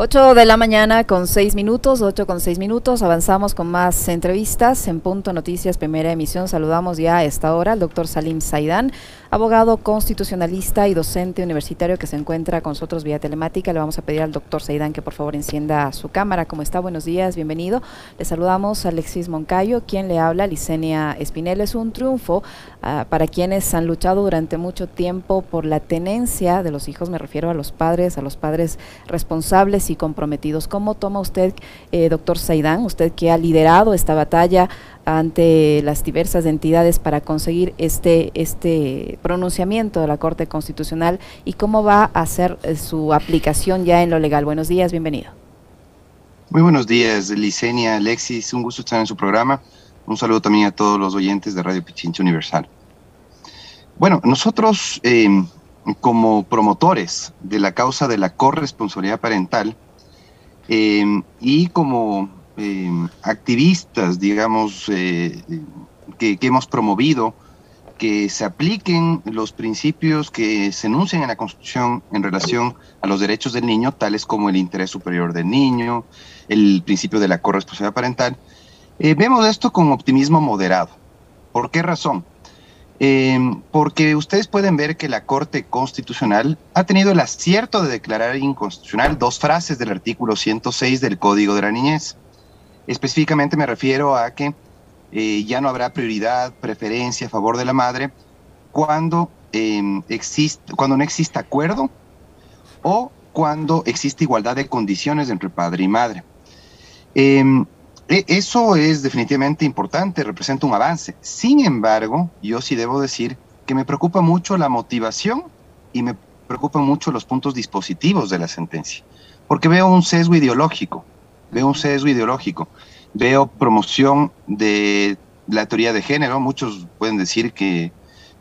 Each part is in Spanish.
8 de la mañana con 6 minutos, 8 con 6 minutos. Avanzamos con más entrevistas en Punto Noticias, primera emisión. Saludamos ya a esta hora al doctor Salim Saidán, abogado constitucionalista y docente universitario que se encuentra con nosotros vía telemática. Le vamos a pedir al doctor Saidán que por favor encienda su cámara. ¿Cómo está? Buenos días, bienvenido. Le saludamos a Alexis Moncayo, quien le habla, Licenia Espinel. Es un triunfo uh, para quienes han luchado durante mucho tiempo por la tenencia de los hijos. Me refiero a los padres, a los padres responsables y comprometidos. ¿Cómo toma usted, eh, doctor Saidán, usted que ha liderado esta batalla ante las diversas entidades para conseguir este, este pronunciamiento de la Corte Constitucional y cómo va a ser eh, su aplicación ya en lo legal? Buenos días, bienvenido. Muy buenos días, Licenia, Alexis, un gusto estar en su programa. Un saludo también a todos los oyentes de Radio Pichincha Universal. Bueno, nosotros eh, como promotores de la causa de la corresponsabilidad parental eh, y como eh, activistas, digamos, eh, que, hemos promovido que se apliquen los principios que se enuncian en la Constitución en relación a los derechos del niño, tales como el interés superior del niño, el principio de la corresponsabilidad parental, vemos esto con optimismo moderado. ¿Por qué razón? Eh, porque ustedes pueden ver que la Corte Constitucional ha tenido el acierto de declarar inconstitucional dos frases del artículo 106 del Código de la Niñez. Específicamente me refiero a que eh, ya no habrá prioridad, preferencia a favor de la madre cuando, eh, existe, cuando no exista acuerdo o cuando existe igualdad de condiciones entre padre y madre. Eh, e, eso es definitivamente importante, representa un avance. Sin embargo, yo sí debo decir que me preocupa mucho la motivación y me preocupan mucho los puntos dispositivos de la sentencia, porque veo un sesgo ideológico, veo un sesgo ideológico, veo promoción de la teoría de género, muchos pueden decir que,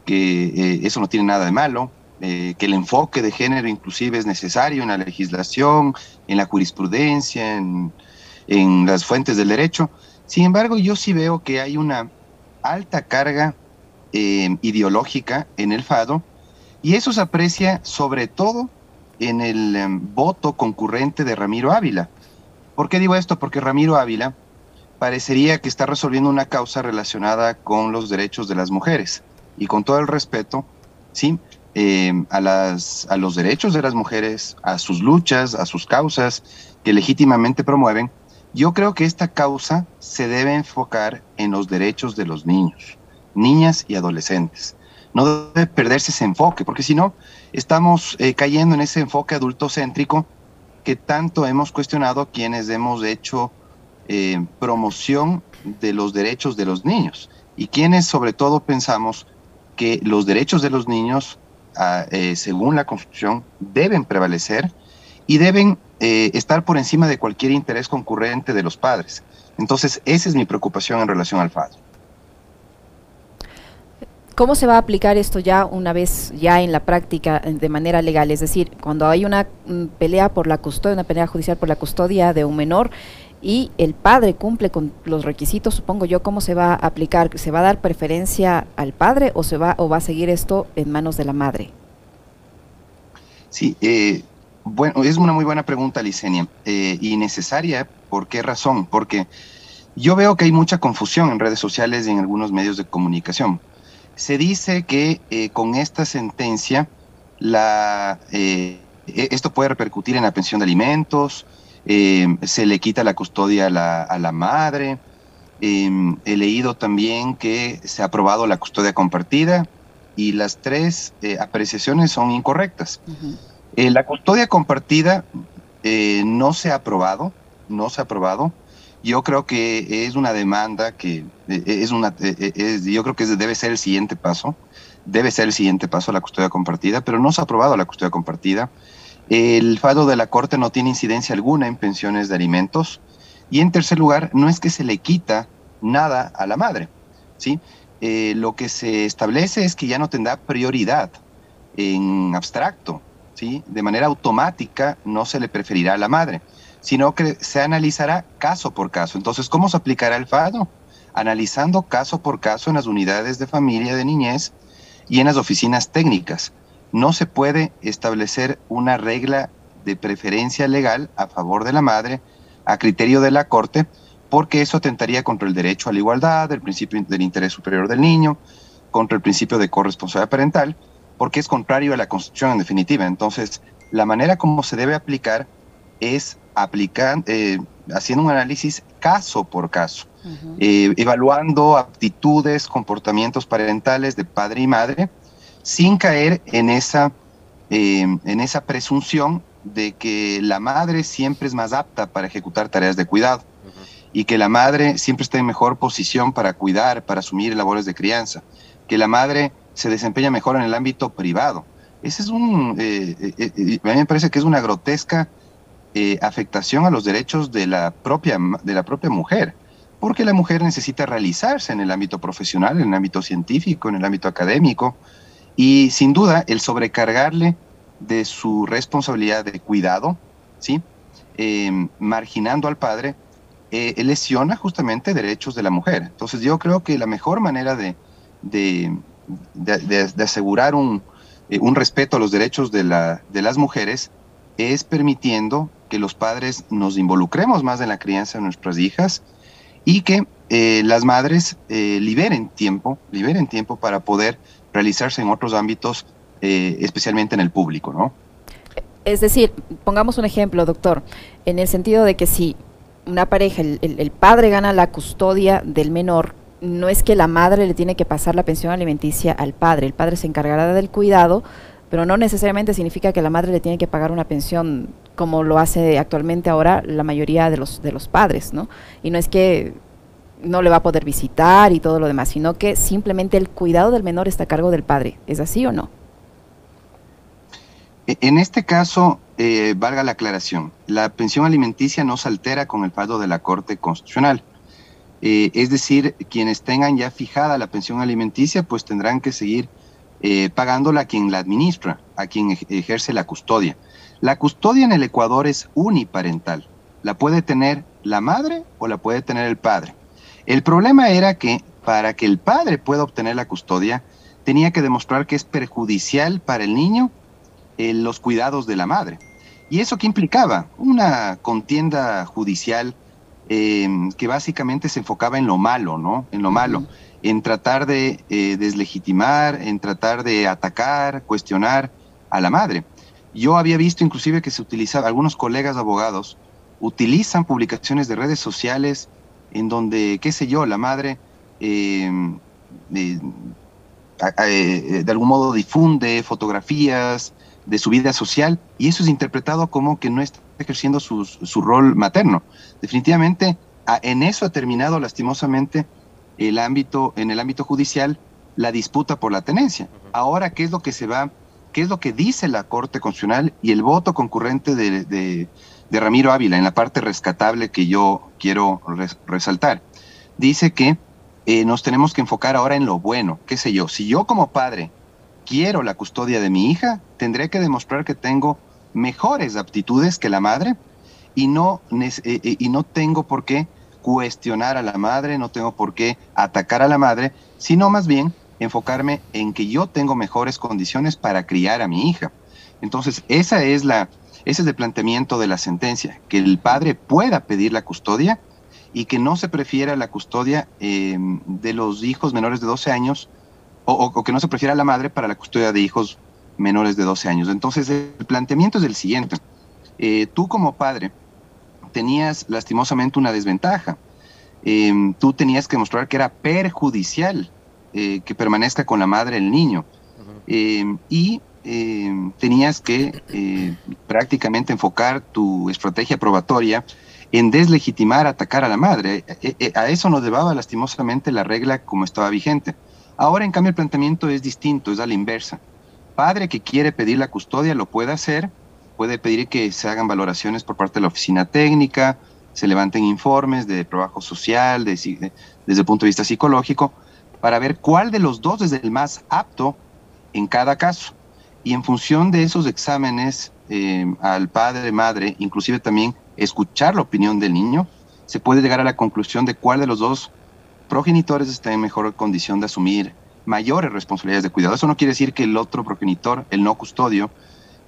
que eh, eso no tiene nada de malo, eh, que el enfoque de género inclusive es necesario en la legislación, en la jurisprudencia, en, en las fuentes del derecho. Sin embargo, yo sí veo que hay una alta carga eh, ideológica en el FADO y eso se aprecia sobre todo en el eh, voto concurrente de Ramiro Ávila. ¿Por qué digo esto? Porque Ramiro Ávila parecería que está resolviendo una causa relacionada con los derechos de las mujeres y con todo el respeto, ¿sí? Eh, a, las, a los derechos de las mujeres, a sus luchas, a sus causas que legítimamente promueven, yo creo que esta causa se debe enfocar en los derechos de los niños, niñas y adolescentes. No debe perderse ese enfoque, porque si no, estamos eh, cayendo en ese enfoque adultocéntrico que tanto hemos cuestionado quienes hemos hecho eh, promoción de los derechos de los niños y quienes sobre todo pensamos que los derechos de los niños, ah, eh, según la Constitución, deben prevalecer y deben eh, estar por encima de cualquier interés concurrente de los padres. Entonces, esa es mi preocupación en relación al FADO. ¿Cómo se va a aplicar esto ya una vez ya en la práctica de manera legal? Es decir, cuando hay una mm, pelea por la custodia, una pelea judicial por la custodia de un menor y el padre cumple con los requisitos, supongo yo, ¿cómo se va a aplicar? ¿Se va a dar preferencia al padre o se va o va a seguir esto en manos de la madre? Sí, eh, bueno, es una muy buena pregunta, Licenia, eh, y necesaria. ¿Por qué razón? Porque yo veo que hay mucha confusión en redes sociales y en algunos medios de comunicación. Se dice que eh, con esta sentencia la, eh, e, esto puede repercutir en la pensión de alimentos, eh, se le quita la custodia a la, a la madre. Em, he leído también que se ha aprobado la custodia compartida y las tres eh, apreciaciones son incorrectas. Uh -huh. Eh, la custodia compartida no se ha aprobado, no se ha aprobado. Yo creo que es una demanda que eh, es una, es, yo creo que debe ser el siguiente paso, debe ser el siguiente paso la custodia compartida, pero no se ha aprobado la custodia compartida. El fado de la Corte no tiene incidencia alguna en pensiones de alimentos. Y en tercer lugar, no es que se le quita nada a la madre, ¿sí? Eh, lo que se establece es que ya no tendrá prioridad en abstracto, ¿sí? De manera automática no se le preferirá a la madre, sino que se analizará caso por caso. Entonces, ¿cómo se aplicará el FADO? Analizando caso por caso en las unidades de familia de niñez y en las oficinas técnicas. No se puede establecer una regla de preferencia legal a favor de la madre a criterio de la Corte, porque eso atentaría contra el derecho a la igualdad, el principio del interés superior del niño, contra el principio de corresponsabilidad parental, porque es contrario a la Constitución en definitiva. Entonces, la manera como se debe aplicar es aplicar, eh, haciendo un análisis caso por caso, eh, evaluando aptitudes, comportamientos parentales de padre y madre, sin caer en esa, eh, en esa presunción de que la madre siempre es más apta para ejecutar tareas de cuidado y que la madre siempre está en mejor posición para cuidar, para asumir labores de crianza, que la madre se desempeña mejor en el ámbito privado. Ese es un, eh, eh, eh, a mí me parece que es una grotesca afectación a los derechos de la, propia, de la propia mujer, porque la mujer necesita realizarse en el ámbito profesional, en el ámbito científico, en el ámbito académico, y sin duda el sobrecargarle de su responsabilidad de cuidado, ¿sí? marginando al padre, lesiona justamente derechos de la mujer. Entonces yo creo que la mejor manera de, de, asegurar un, eh, un, respeto a los derechos de, la, de las mujeres es permitiendo que los padres nos involucremos más en la crianza de nuestras hijas y que eh, las madres eh, liberen tiempo, liberen tiempo para poder realizarse en otros ámbitos, especialmente en el público, ¿no? Es decir, pongamos un ejemplo, doctor, en el sentido de que si una pareja, el padre gana la custodia del menor, no es que la madre le tiene que pasar la pensión alimenticia al padre, el padre se encargará del cuidado, pero no necesariamente significa que la madre le tiene que pagar una pensión como lo hace actualmente ahora la mayoría de los, de los padres, ¿no? Y no es que no le va a poder visitar y todo lo demás, sino que simplemente el cuidado del menor está a cargo del padre. ¿Es así o no? E, en este caso, eh, valga la aclaración, la pensión alimenticia no se altera con el fallo de la Corte Constitucional. Eh, es decir, quienes tengan ya fijada la pensión alimenticia, pues tendrán que seguir eh, pagándola a quien la administra, a quien ejerce la custodia. La custodia en el Ecuador es uniparental. La puede tener la madre o la puede tener el padre. El problema era que para que el padre pueda obtener la custodia, tenía que demostrar que es perjudicial para el niño eh, los cuidados de la madre. ¿Y eso qué implicaba? Una contienda judicial Em, que básicamente se enfocaba en lo malo, ¿no? En lo malo, en tratar de eh, deslegitimar, en tratar de atacar, cuestionar a la madre. Yo había visto inclusive que se utilizaba, algunos colegas abogados utilizan publicaciones de redes sociales en donde, qué sé yo, la madre em, eh, de algún modo difunde fotografías de su vida social y eso es interpretado como que no está ejerciendo su, su rol materno. Definitivamente, en eso ha terminado lastimosamente el ámbito, en el ámbito judicial, la disputa por la tenencia. Ahora, ¿qué es lo que se va, qué es lo que dice la Corte Constitucional y el voto concurrente de, de, Ramiro Ávila en la parte rescatable que yo quiero resaltar? Dice que eh, nos tenemos que enfocar ahora en lo bueno, qué sé yo, si yo como padre quiero la custodia de mi hija, tendré que demostrar que tengo mejores aptitudes que la madre y no, eh, eh, y no tengo por qué cuestionar a la madre, no tengo por qué atacar a la madre, sino más bien enfocarme en que yo tengo mejores condiciones para criar a mi hija. Entonces, esa es la, ese es el planteamiento de la sentencia, que el padre pueda pedir la custodia y que no se prefiera la custodia em, de los hijos menores de 12 años o, que no se prefiera la madre para la custodia de hijos menores de 12 años. Entonces, el planteamiento es el siguiente. Eh, tú como padre tenías lastimosamente una desventaja. Em, tú tenías que mostrar que era perjudicial eh, que permanezca con la madre el niño. Em, y em, tenías que eh, prácticamente enfocar tu estrategia probatoria en deslegitimar, atacar a la madre. a eso nos llevaba lastimosamente la regla como estaba vigente. Ahora, en cambio, el planteamiento es distinto, es a la inversa. Padre que quiere pedir la custodia lo puede hacer, puede pedir que se hagan valoraciones por parte de la oficina técnica, se levanten informes de trabajo social, desde el punto de vista psicológico, para ver cuál de los dos es el más apto en cada caso. Y en función de esos exámenes eh, al padre, madre, inclusive también escuchar la opinión del niño, se puede llegar a la conclusión de cuál de los dos progenitores están en mejor condición de asumir mayores responsabilidades de cuidado. Eso no quiere decir que el otro progenitor, el no custodio,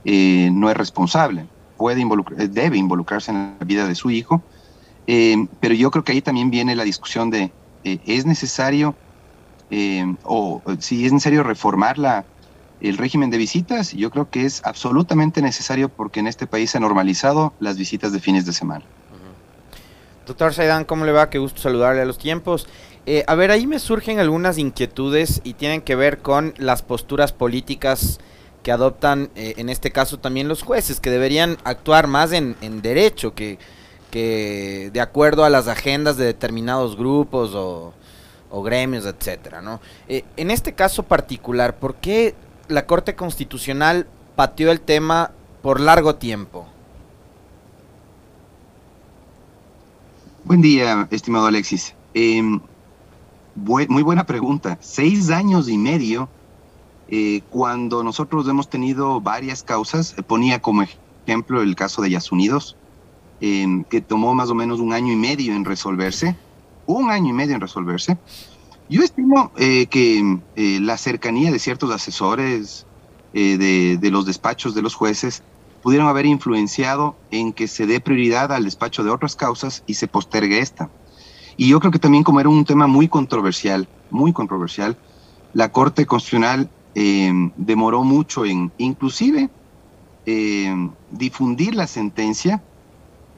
eh, no es responsable. puede involucrar, debe involucrarse en la vida de su hijo, pero yo creo que ahí también viene la discusión de, ¿es necesario o si es necesario reformar la, el régimen de visitas, yo creo que es absolutamente necesario porque en este país se ha normalizado las visitas de fines de semana. Doctor Saidan, ¿cómo le va? Qué gusto saludarle a los tiempos. Eh, a ver, ahí me surgen algunas inquietudes y tienen que ver con las posturas políticas que adoptan, eh, en este caso también los jueces, que deberían actuar más en, derecho que, que, de acuerdo a las agendas de determinados grupos o, gremios, etcétera, ¿no? Eh, en este caso particular, ¿por qué la Corte Constitucional pateó el tema por largo tiempo? Buen día, estimado Alexis. Em, muy buena pregunta. Seis años y medio, eh, cuando nosotros hemos tenido varias causas, eh, ponía como ejemplo el caso de Yasunidos, em, que tomó más o menos un año y medio en resolverse, un año y medio en resolverse, yo estimo eh, que eh, la cercanía de ciertos asesores eh, de, los despachos de los jueces pudieron haber influenciado en que se dé prioridad al despacho de otras causas y se postergue esta. Y yo creo que también como era un tema muy controversial, muy controversial, la Corte Constitucional demoró mucho en inclusive difundir la sentencia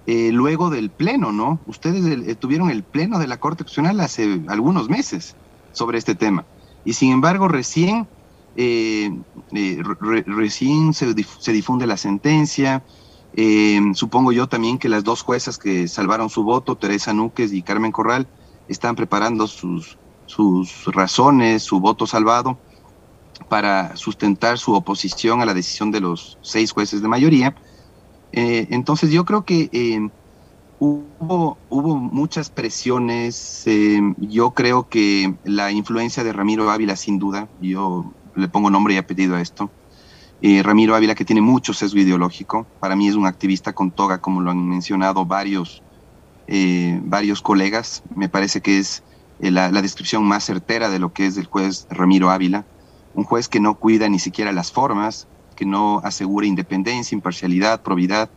eh, luego del pleno, ¿no? Ustedes eh, tuvieron el pleno de la Corte Constitucional hace algunos meses sobre este tema. Y sin embargo, recién, eh, recién se, difunde la sentencia. supongo yo también que las dos juezas que salvaron su voto, Teresa Núquez y Carmen Corral, están preparando sus, sus razones, su voto salvado, para sustentar su oposición a la decisión de los seis jueces de mayoría eh, entonces yo creo que eh, hubo, hubo muchas presiones, eh, yo creo que la influencia de Ramiro Ávila sin duda, yo le pongo nombre y apellido a esto, Ramiro Ávila que tiene mucho sesgo ideológico, para mí es un activista con toga como lo han mencionado varios, varios colegas, me parece que es la, la descripción más certera de lo que es el juez Ramiro Ávila, un juez que no cuida ni siquiera las formas, que no asegura independencia, imparcialidad, probidad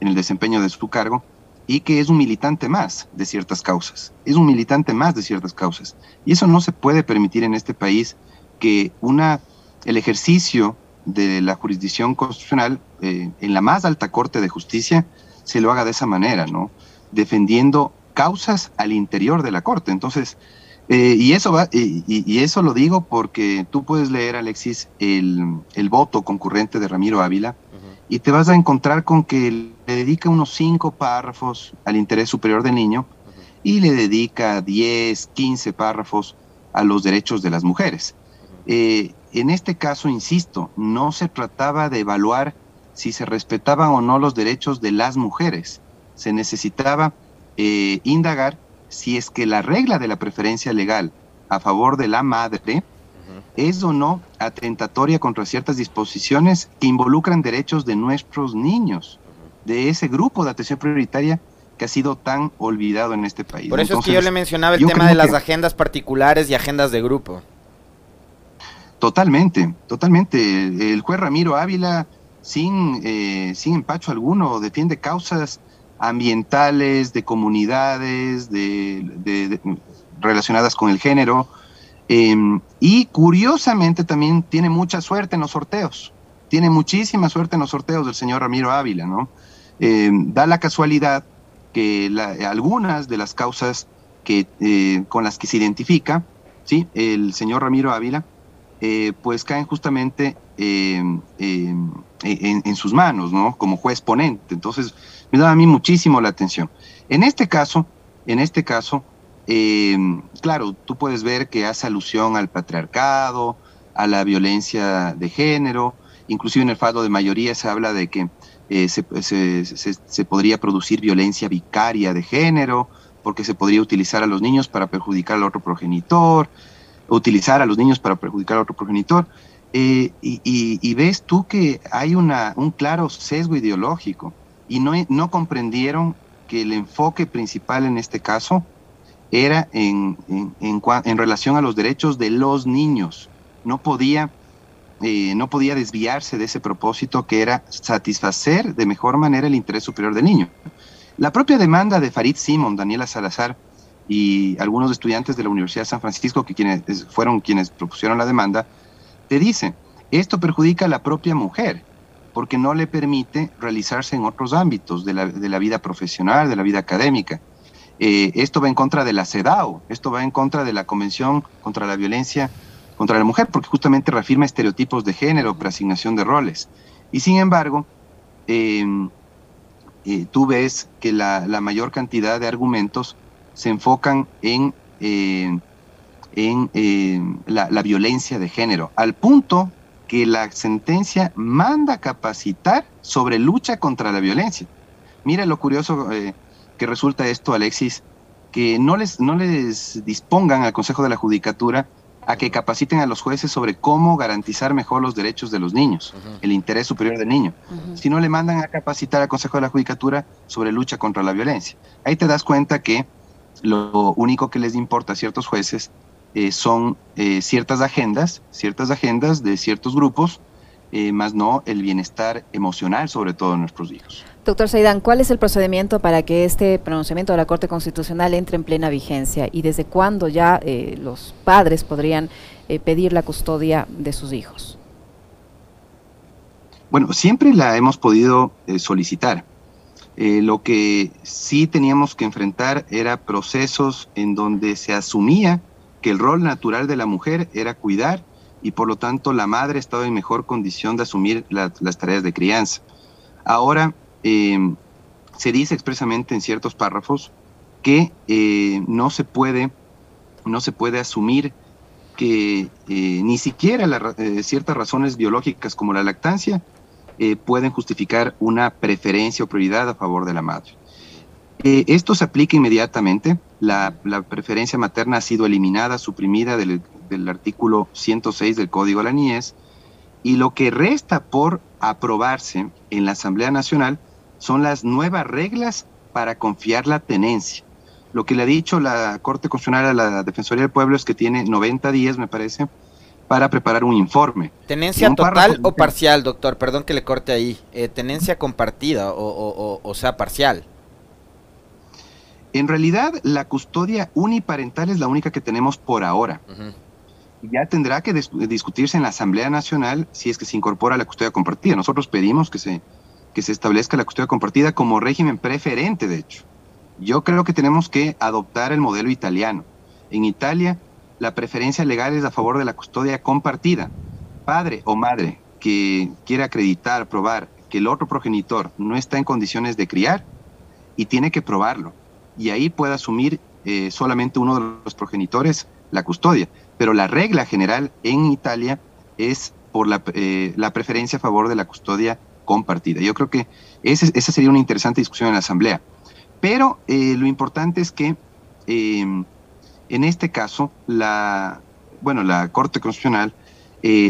en el desempeño de su cargo y que es un militante más de ciertas causas, es un militante más de ciertas causas. Y eso no se puede permitir en este país que una, el ejercicio de la jurisdicción constitucional eh, en la más alta corte de justicia se lo haga de esa manera, ¿no? Defendiendo causas al interior de la corte. Entonces, eh, y, eso va, y, eso lo digo porque tú puedes leer, Alexis, el, voto concurrente de Ramiro Ávila y te vas a encontrar con que le dedica unos cinco párrafos al interés superior del niño y le dedica 10, 15 párrafos a los derechos de las mujeres. Eh, en este caso, insisto, no se trataba de evaluar si se respetaban o no los derechos de las mujeres. Se necesitaba eh, indagar si es que la regla de la preferencia legal a favor de la madre es o no atentatoria contra ciertas disposiciones que involucran derechos de nuestros niños, de ese grupo de atención prioritaria que ha sido tan olvidado en este país. Por eso es que yo le mencionaba el tema de las agendas particulares y agendas de grupo. Totalmente, totalmente. El juez Ramiro Ávila, sin, eh, sin empacho alguno, defiende causas ambientales, de comunidades, de, relacionadas con el género. Em, y curiosamente también tiene mucha suerte en los sorteos. Tiene muchísima suerte en los sorteos del señor Ramiro Ávila, ¿no? Em, da la casualidad que algunas de las causas que, eh, con las que se identifica, ¿sí? El señor Ramiro Ávila, eh, pues caen justamente em, en, sus manos, ¿no? Como juez ponente. Entonces, me da a mí muchísimo la atención. En este caso, en este caso, eh, claro, tú puedes ver que hace alusión al patriarcado, a la violencia de género, inclusive en el fallo de mayoría se habla de que eh, se, podría producir violencia vicaria de género, porque se podría utilizar a los niños para perjudicar al otro progenitor, utilizar a los niños para perjudicar al otro progenitor. Eh, y, ves tú que hay una, un claro sesgo ideológico y no, no comprendieron que el enfoque principal en este caso era en, en, en, relación a los derechos de los niños. No podía eh, no podía desviarse de ese propósito que era satisfacer de mejor manera el interés superior del niño. La propia demanda de Farid Simon, Daniela Salazar y algunos estudiantes de la Universidad de San Francisco, que quienes, fueron quienes propusieron la demanda, te dice, esto perjudica a la propia mujer, porque no le permite realizarse en otros ámbitos de la, de la vida profesional, de la vida académica. Eh, esto va en contra de la CEDAW, esto va en contra de la Convención contra la Violencia contra la Mujer, porque justamente reafirma estereotipos de género, preasignación de roles. Y sin embargo, em, eh, tú ves que la, mayor cantidad de argumentos se enfocan en, eh, en em, la, la violencia de género, al punto que la sentencia manda capacitar sobre lucha contra la violencia. Mira lo curioso eh, que resulta esto, Alexis, que no les, no les dispongan al Consejo de la Judicatura a que capaciten a los jueces sobre cómo garantizar mejor los derechos de los niños, el interés superior del niño, sino le mandan a capacitar al Consejo de la Judicatura sobre lucha contra la violencia. Ahí te das cuenta que lo único que les importa a ciertos jueces eh, son eh, ciertas agendas, ciertas agendas de ciertos grupos, eh, más no el bienestar emocional, sobre todo de nuestros hijos. Doctor Saidán, ¿cuál es el procedimiento para que este pronunciamiento de la Corte Constitucional entre en plena vigencia y desde cuándo ya los padres podrían pedir la custodia de sus hijos? Bueno, siempre la hemos podido solicitar. Lo que sí teníamos que enfrentar era procesos en donde se asumía que el rol natural de la mujer era cuidar y por lo tanto la madre estaba en mejor condición de asumir las tareas de crianza. Ahora eh, se dice expresamente en ciertos párrafos que eh, no se puede no se puede asumir que eh, ni siquiera ciertas razones biológicas como la lactancia pueden justificar una preferencia o prioridad a favor de la madre. Eh, esto se aplica inmediatamente. La, preferencia materna ha sido eliminada, suprimida del, artículo 106 del Código de la Niñez, y lo que resta por aprobarse en la Asamblea Nacional son las nuevas reglas para confiar la tenencia. Lo que le ha dicho la Corte Constitucional a la Defensoría del Pueblo es que tiene 90 días, me parece, para preparar un informe. ¿Tenencia total o parcial, doctor? Perdón que le corte ahí. Eh, ¿Tenencia compartida o, o sea parcial? En realidad, la custodia uniparental es la única que tenemos por ahora. Ya tendrá que discutirse en la Asamblea Nacional si es que se incorpora la custodia compartida. Nosotros pedimos que se, que se establezca la custodia compartida como régimen preferente, de hecho. Yo creo que tenemos que adoptar el modelo italiano. En Italia, la preferencia legal es a favor de la custodia compartida. Padre o madre que quiera acreditar, probar que el otro progenitor no está en condiciones de criar y tiene que probarlo y ahí puede asumir eh, solamente uno de los progenitores la custodia. Pero la regla general en Italia es por la, eh, preferencia a favor de la custodia compartida. Yo creo que esa sería una interesante discusión en la Asamblea. Pero eh, lo importante es que en este caso, la, bueno, la Corte Constitucional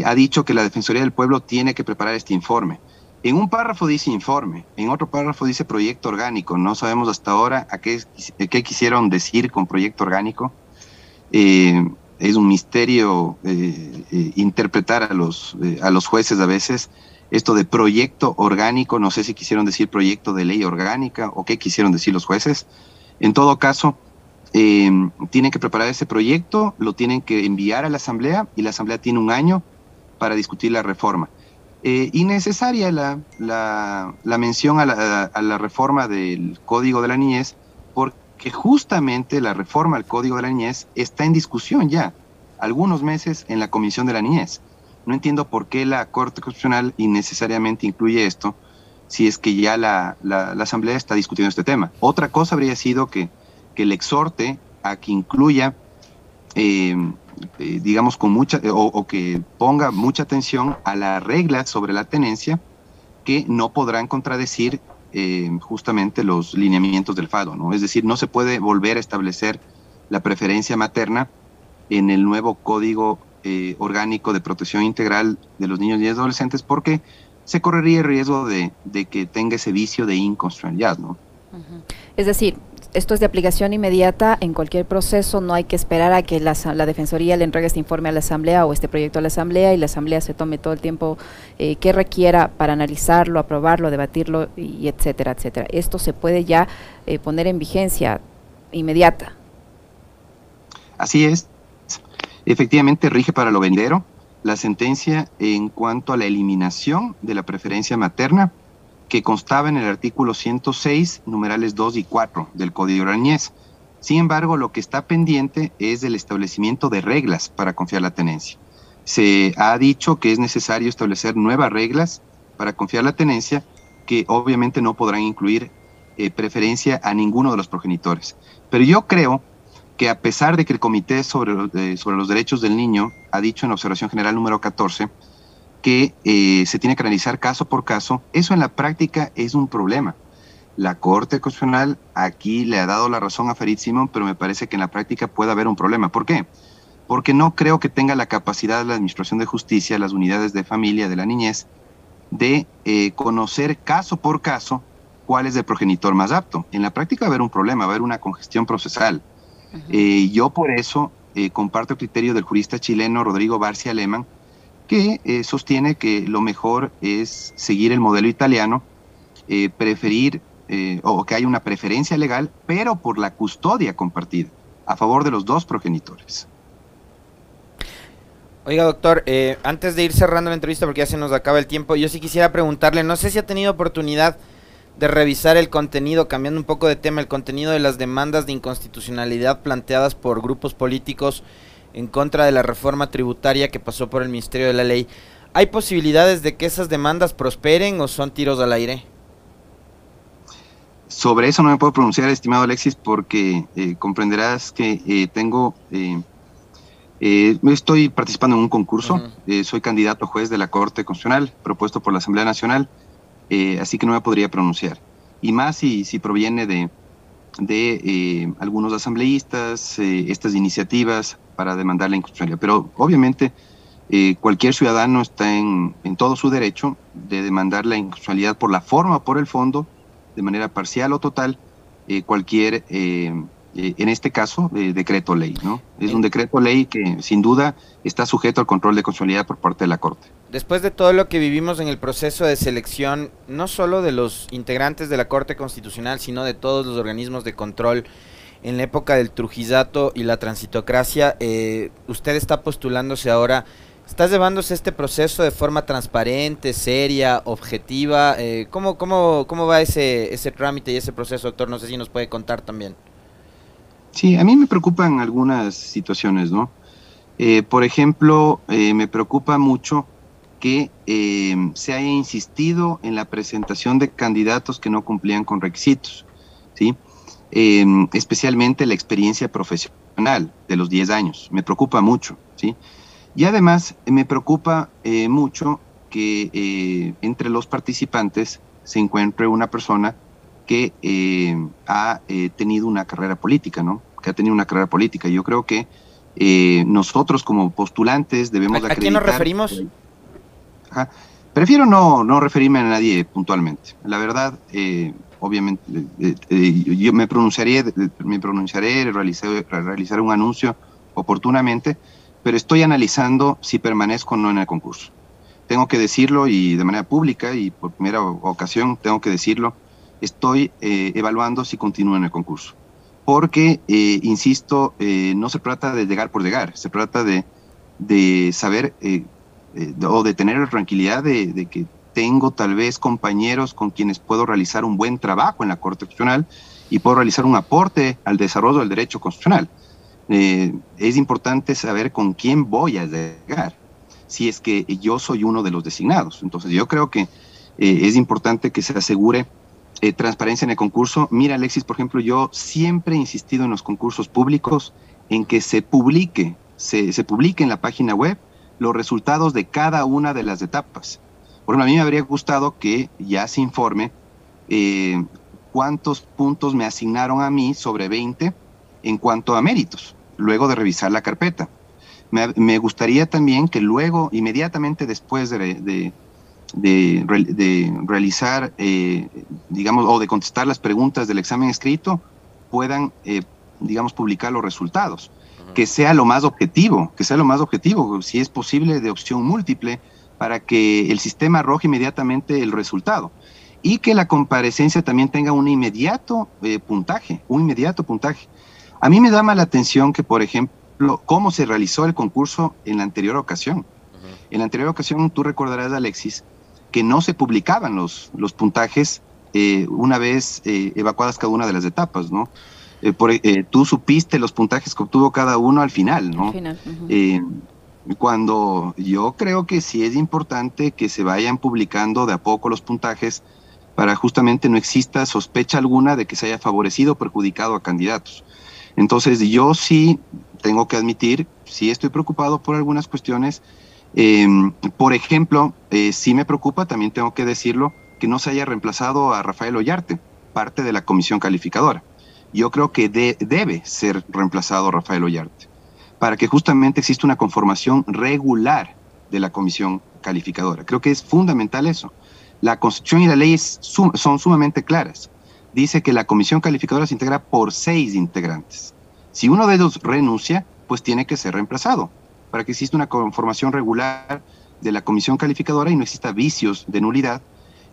ha dicho que la Defensoría del Pueblo tiene que preparar este informe. En un párrafo dice informe, en otro párrafo dice proyecto orgánico. No sabemos hasta ahora a qué, qué quisieron decir con proyecto orgánico. Eh, es un misterio eh, eh, interpretar a los, a los jueces a veces esto de proyecto orgánico. No sé si quisieron decir proyecto de ley orgánica o qué quisieron decir los jueces. En todo caso, tienen que preparar ese proyecto, lo tienen que enviar a la Asamblea y la Asamblea tiene un año para discutir la reforma. Eh, innecesaria la, la, mención a la, a la, reforma del Código de la Niñez, porque justamente la reforma al Código de la Niñez está en discusión ya, algunos meses en la Comisión de la Niñez. No entiendo por qué la Corte Constitucional innecesariamente incluye esto, si es que ya la, Asamblea está discutiendo este tema. Otra cosa habría sido que, que le exhorte a que incluya eh, eh, digamos, con mucha, o, que ponga mucha atención a las reglas sobre la tenencia que no podrán contradecir eh, justamente los lineamientos del FADO, ¿no? Es decir, no se puede volver a establecer la preferencia materna en el nuevo Código eh, Orgánico de Protección Integral de los Niños y Adolescentes porque se correría el riesgo de, que tenga ese vicio de inconstitucionalidad, ¿no? Es decir, esto es de aplicación inmediata en cualquier proceso, no hay que esperar a que la, Defensoría le entregue este informe a la Asamblea o este proyecto a la Asamblea y la Asamblea se tome todo el tiempo eh, que requiera para analizarlo, aprobarlo, debatirlo y etcétera, etcétera. Esto se puede ya eh, poner en vigencia inmediata. Así es. Efectivamente rige para lo vendero la sentencia en cuanto a la eliminación de la preferencia materna que constaba en el artículo 106, numerales 2 y 4 del Código Arañez. Sin embargo, lo que está pendiente es el establecimiento de reglas para confiar la tenencia. Se ha dicho que es necesario establecer nuevas reglas para confiar la tenencia que obviamente no podrán incluir eh, preferencia a ninguno de los progenitores. Pero yo creo que a pesar de que el Comité sobre, eh, sobre los Derechos del Niño ha dicho en observación general número 14 que eh, se tiene que analizar caso por caso, eso en la práctica es un problema. La Corte Constitucional aquí le ha dado la razón a Farid Simón, pero me parece que en la práctica puede haber un problema. ¿Por qué? Porque no creo que tenga la capacidad de la Administración de Justicia, las unidades de familia, de la niñez, de eh, conocer caso por caso cuál es el progenitor más apto. En la práctica va a haber un problema, va a haber una congestión procesal. Eh, yo por eso comparto el criterio del jurista chileno Rodrigo Barcia Alemán, que eh, sostiene que lo mejor es seguir el modelo italiano, eh, preferir eh, o que hay una preferencia legal, pero por la custodia compartida, a favor de los dos progenitores. Oiga, doctor, antes de ir cerrando la entrevista, porque ya se nos acaba el tiempo, yo sí quisiera preguntarle, no sé si ha tenido oportunidad de revisar el contenido, cambiando un poco de tema, el contenido de las demandas de inconstitucionalidad planteadas por grupos políticos en contra de la reforma tributaria que pasó por el Ministerio de la Ley. ¿Hay posibilidades de que esas demandas prosperen o son tiros al aire? Sobre eso no me puedo pronunciar, estimado Alexis, porque eh, comprenderás que eh, tengo, eh, estoy participando en un concurso, soy candidato a juez de la Corte Constitucional propuesto por la Asamblea Nacional, así que no me podría pronunciar. Y más si, si proviene de, de algunos asambleístas, estas iniciativas para demandar la inconstitucionalidad. Pero obviamente eh, cualquier ciudadano está en, todo su derecho de demandar la inconstitucionalidad por la forma por el fondo, de manera parcial o total, eh, cualquier, eh, en este caso, decreto ley. ¿no? Es un decreto ley que sin duda está sujeto al control de constitucionalidad por parte de la Corte. Después de todo lo que vivimos en el proceso de selección, no solo de los integrantes de la Corte Constitucional, sino de todos los organismos de control, en la época del Trujillato y la transitocracia, eh, usted está postulándose ahora, ¿estás llevándose este proceso de forma transparente, seria, objetiva? Eh, ¿cómo, cómo, cómo va ese, ese trámite y ese proceso, doctor? No sé si nos puede contar también. Sí, a mí me preocupan algunas situaciones, ¿no? Eh, por ejemplo, me preocupa mucho que se haya insistido en la presentación de candidatos que no cumplían con requisitos, ¿sí? Em, especialmente la experiencia profesional de los 10 años. Me preocupa mucho, ¿sí? Y además me preocupa eh, mucho que eh, entre los participantes se encuentre una persona que eh, ha tenido una carrera política, ¿no? Que ha tenido una carrera política. Yo creo que nosotros como postulantes debemos ¿A, ¿A quién nos referimos? Prefiero no, no referirme a nadie puntualmente. La verdad, obviamente, eh, eh, yo me pronunciaré, me pronunciaré, realizar, realizar un anuncio oportunamente, pero estoy analizando si permanezco o no en el concurso. Tengo que decirlo y de manera pública y por primera ocasión tengo que decirlo, estoy eh, evaluando si continúo en el concurso. Porque, insisto, no se trata de llegar por llegar, se trata de, de saber o de tener la tranquilidad de que tengo tal vez compañeros con quienes puedo realizar un buen trabajo en la Corte Constitucional y puedo realizar un aporte al desarrollo del derecho constitucional. Eh, es importante saber con quién voy a llegar, si es que yo soy uno de los designados. Entonces yo creo que eh, es importante que se asegure eh, transparencia en el concurso. Mira, Alexis, por ejemplo, yo siempre he insistido en los concursos públicos en que se publique, se, se publique en la página web los resultados de cada una de las etapas. Por ejemplo, a mí me habría gustado que ya se informe eh, cuántos puntos me asignaron a mí sobre 20 en cuanto a méritos, luego de revisar la carpeta. Me, gustaría también que luego, inmediatamente después de, realizar, eh, digamos, o de contestar las preguntas del examen escrito, puedan, digamos, publicar los resultados. Que sea lo más objetivo, que sea lo más objetivo, si es posible de opción múltiple, para que el sistema arroje inmediatamente el resultado y que la comparecencia también tenga un inmediato puntaje, un inmediato puntaje. A mí me da la atención que, por ejemplo, cómo se realizó el concurso en la anterior ocasión. En la anterior ocasión, tú recordarás, Alexis, que no se publicaban los, los puntajes eh, una vez eh, evacuadas cada una de las etapas, ¿no? Eh, por, tú supiste los puntajes que obtuvo cada uno al final, ¿no? Al final. Cuando yo creo que sí es importante que se vayan publicando de a poco los puntajes para justamente no exista sospecha alguna de que se haya favorecido o perjudicado a candidatos. Entonces yo sí tengo que admitir, sí estoy preocupado por algunas cuestiones. Em, por ejemplo, eh, sí me preocupa, también tengo que decirlo, que no se haya reemplazado a Rafael Ollarte, parte de la comisión calificadora. Yo creo que debe ser reemplazado Rafael Ollarte, para que justamente exista una conformación regular de la comisión calificadora. Creo que es fundamental eso. La Constitución y la ley son sumamente claras dice que la comisión calificadora se integra por seis integrantes. Si uno de ellos renuncia, pues tiene que ser reemplazado para que exista una conformación regular de la comisión calificadora y no exista vicios de nulidad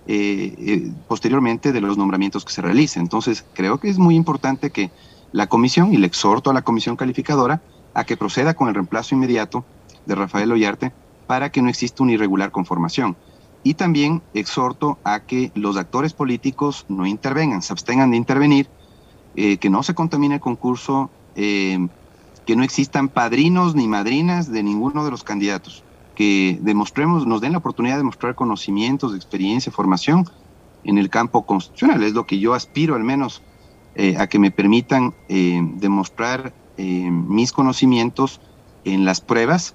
eh, eh, posteriormente de los nombramientos que se realicen. Entonces, creo que es muy importante que la comisión, y le exhorto a la comisión calificadora, a que proceda con el reemplazo inmediato de Rafael Ollarte para que no exista una irregular conformación. Y también exhorto a que los actores políticos no intervengan, se abstengan de intervenir, eh, que no se contamine el concurso, eh, que no existan padrinos ni madrinas de ninguno de los candidatos, que demostremos, nos den la oportunidad de mostrar conocimientos, experiencia, formación en el campo constitucional. Es lo que yo aspiro al menos eh, a que me permitan demostrar mis conocimientos en las pruebas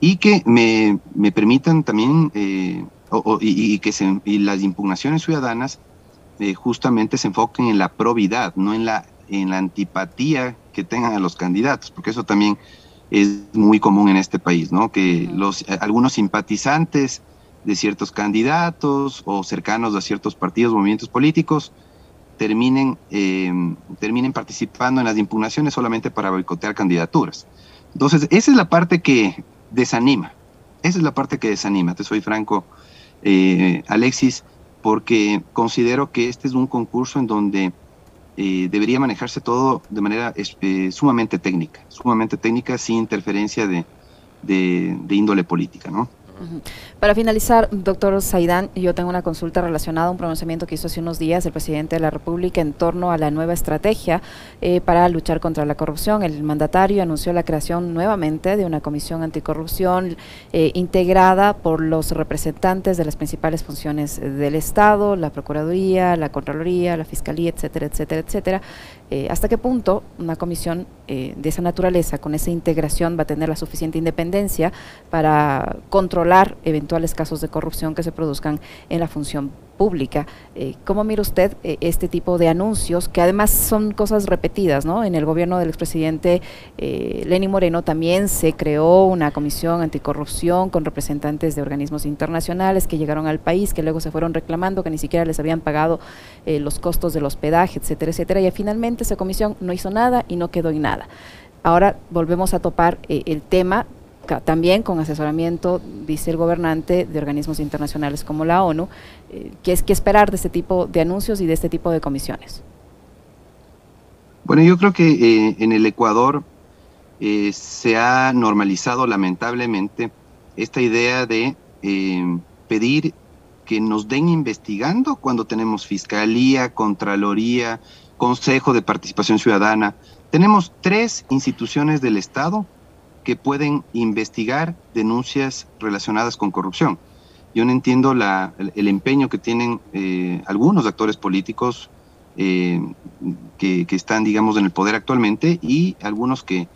y que me, me permitan también y, que se, las impugnaciones ciudadanas eh, justamente se enfoquen en la probidad, no en la, en la antipatía que tengan a los candidatos, porque eso también es muy común en este país, ¿no? Que los, algunos simpatizantes de ciertos candidatos o cercanos a ciertos partidos, movimientos políticos, terminen, eh, terminen participando en las impugnaciones solamente para boicotear candidaturas. Entonces, esa es la parte que desanima, esa es la parte que desanima, te soy franco, eh, Alexis, porque considero que este es un concurso en donde eh, debería manejarse todo de manera sumamente técnica, sumamente técnica, sin interferencia de, de índole política, ¿no? Para finalizar, doctor Saidán, yo tengo una consulta relacionada a un pronunciamiento que hizo hace unos días el presidente de la República en torno a la nueva estrategia eh, para luchar contra la corrupción. El mandatario anunció la creación nuevamente de una comisión anticorrupción eh, integrada por los representantes de las principales funciones del Estado, la Procuraduría, la Contraloría, la Fiscalía, etcétera, etcétera, etcétera. Eh, ¿Hasta qué punto una comisión de esa naturaleza, con esa integración, va a tener la suficiente independencia para controlar eventuales casos de corrupción que se produzcan en la función pública. Eh, ¿Cómo mira usted eh, este tipo de anuncios, que además son cosas repetidas? ¿no? En el gobierno del expresidente eh, Lenín Moreno también se creó una comisión anticorrupción con representantes de organismos internacionales que llegaron al país, que luego se fueron reclamando que ni siquiera les habían pagado eh, los costos del hospedaje, etcétera, etcétera. Y finalmente esa comisión no hizo nada y no quedó en nada. Ahora volvemos a topar el tema también con asesoramiento, dice el gobernante, de organismos internacionales como la ONU, eh, ¿qué es que esperar de este tipo de anuncios y de este tipo de comisiones? Bueno, yo creo que eh, en el Ecuador eh, se ha normalizado lamentablemente esta idea de pedir que nos den investigando cuando tenemos fiscalía, contraloría, consejo de participación ciudadana. Tenemos tres instituciones del Estado que pueden investigar denuncias relacionadas con corrupción. Yo no entiendo el, empeño que tienen eh, algunos actores políticos eh, que, están, digamos, en el poder actualmente y algunos que,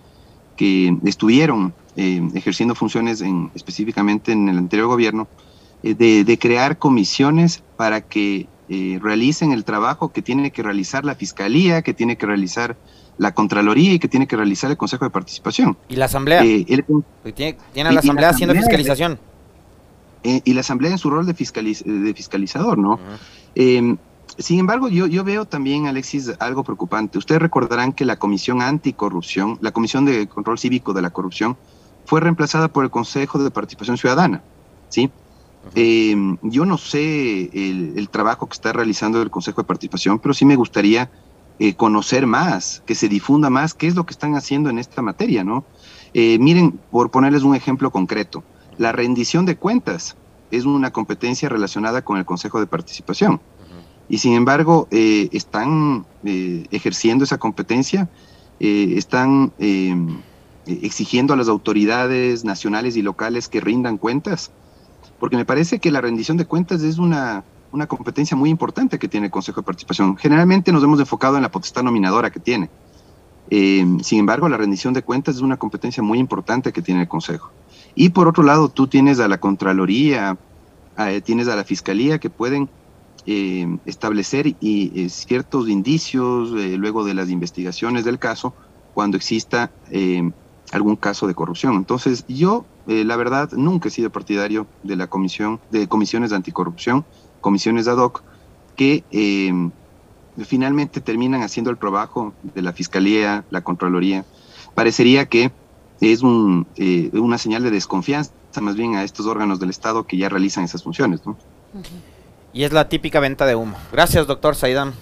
estuvieron eh, ejerciendo funciones en, específicamente en el anterior gobierno, de, crear comisiones para que realicen el trabajo que tiene que realizar la Fiscalía, que tiene que realizar la Contraloría y que tiene que realizar el Consejo de Participación. ¿Y la Asamblea? Eh, tiene, la Asamblea haciendo fiscalización. Eh, y la Asamblea en su rol de, de fiscalizador, ¿no? Em, sin embargo, yo, yo veo también, Alexis, algo preocupante. Ustedes recordarán que la Comisión Anticorrupción, la Comisión de Control Cívico de la Corrupción, fue reemplazada por el Consejo de Participación Ciudadana, ¿sí? Eh, yo no sé el, trabajo que está realizando el Consejo de Participación, pero sí me gustaría eh, conocer más, que se difunda más qué es lo que están haciendo en esta materia, ¿no? Eh, miren, por ponerles un ejemplo concreto, la rendición de cuentas es una competencia relacionada con el Consejo de Participación. Y sin embargo, están ejerciendo esa competencia, están exigiendo a las autoridades nacionales y locales que rindan cuentas porque me parece que la rendición de cuentas es una, una competencia muy importante que tiene el Consejo de Participación. Generalmente nos hemos enfocado en la potestad nominadora que tiene. Eh, sin embargo, la rendición de cuentas es una competencia muy importante que tiene el Consejo. Y por otro lado, tú tienes a la Contraloría, tienes a la Fiscalía que pueden eh, establecer eh, ciertos indicios luego de las investigaciones del caso cuando exista algún caso de corrupción. Entonces, yo, eh, la verdad, nunca he sido partidario de la comisión, de comisiones de anticorrupción, comisiones ad hoc, que em, finalmente terminan haciendo el trabajo de la Fiscalía, la Contraloría. Parecería que es un, eh, una señal de desconfianza más bien a estos órganos del Estado que ya realizan esas funciones. ¿no? Y es la típica venta de humo. Gracias, doctor Saidán.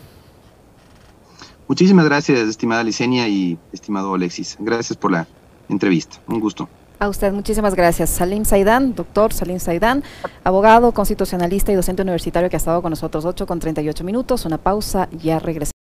Muchísimas gracias, estimada Licenia y estimado Alexis. Gracias por la entrevista. Un gusto. A usted, muchísimas gracias. Salim Saidán, doctor Salim Saidán, abogado, constitucionalista y docente universitario que ha estado con nosotros 8 con 38 minutos. Una pausa, ya regresamos.